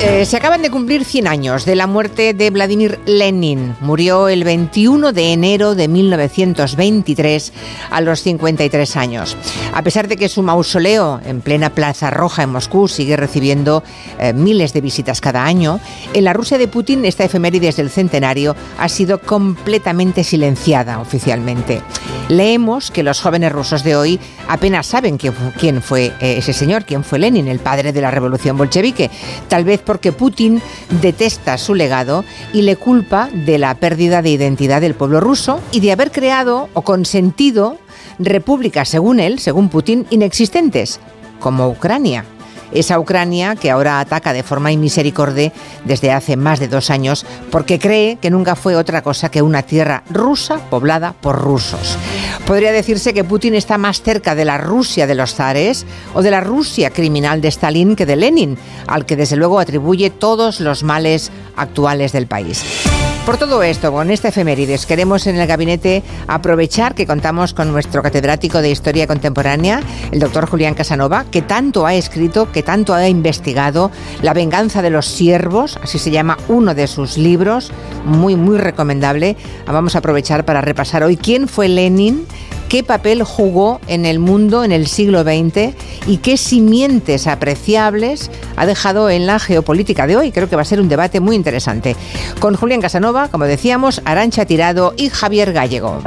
Eh, se acaban de cumplir 100 años de la muerte de Vladimir Lenin. Murió el 21 de enero de 1923 a los 53 años. A pesar de que su mausoleo en plena Plaza Roja en Moscú sigue recibiendo eh, miles de visitas cada año, en la Rusia de Putin esta efemérides del centenario ha sido completamente silenciada oficialmente. Leemos que los jóvenes rusos de hoy apenas saben quién, fue eh, ese señor, quién fue Lenin, el padre de la revolución bolchevique. Tal vez porque Putin detesta su legado y le culpa de la pérdida de identidad del pueblo ruso y de haber creado o consentido repúblicas, según él, según Putin, inexistentes, como Ucrania esa Ucrania que ahora ataca de forma inmisericordia desde hace más de dos años porque cree que nunca fue otra cosa que una tierra rusa poblada por rusos. Podría decirse que Putin está más cerca de la Rusia de los zares o de la Rusia criminal de Stalin que de Lenin, al que desde luego atribuye todos los males actuales del país. Por todo esto, con esta efemérides, queremos en el gabinete aprovechar que contamos con nuestro catedrático de Historia Contemporánea, el doctor Julián Casanova, que tanto ha escrito, que tanto ha investigado La venganza de los siervos, así se llama uno de sus libros, muy, muy recomendable. Vamos a aprovechar para repasar hoy quién fue Lenin, qué papel jugó en el mundo en el siglo XX y qué simientes apreciables ha dejado en la geopolítica de hoy. Creo que va a ser un debate muy interesante. Con Julián Casanova, como decíamos, Arancha Tirado y Javier Gallego.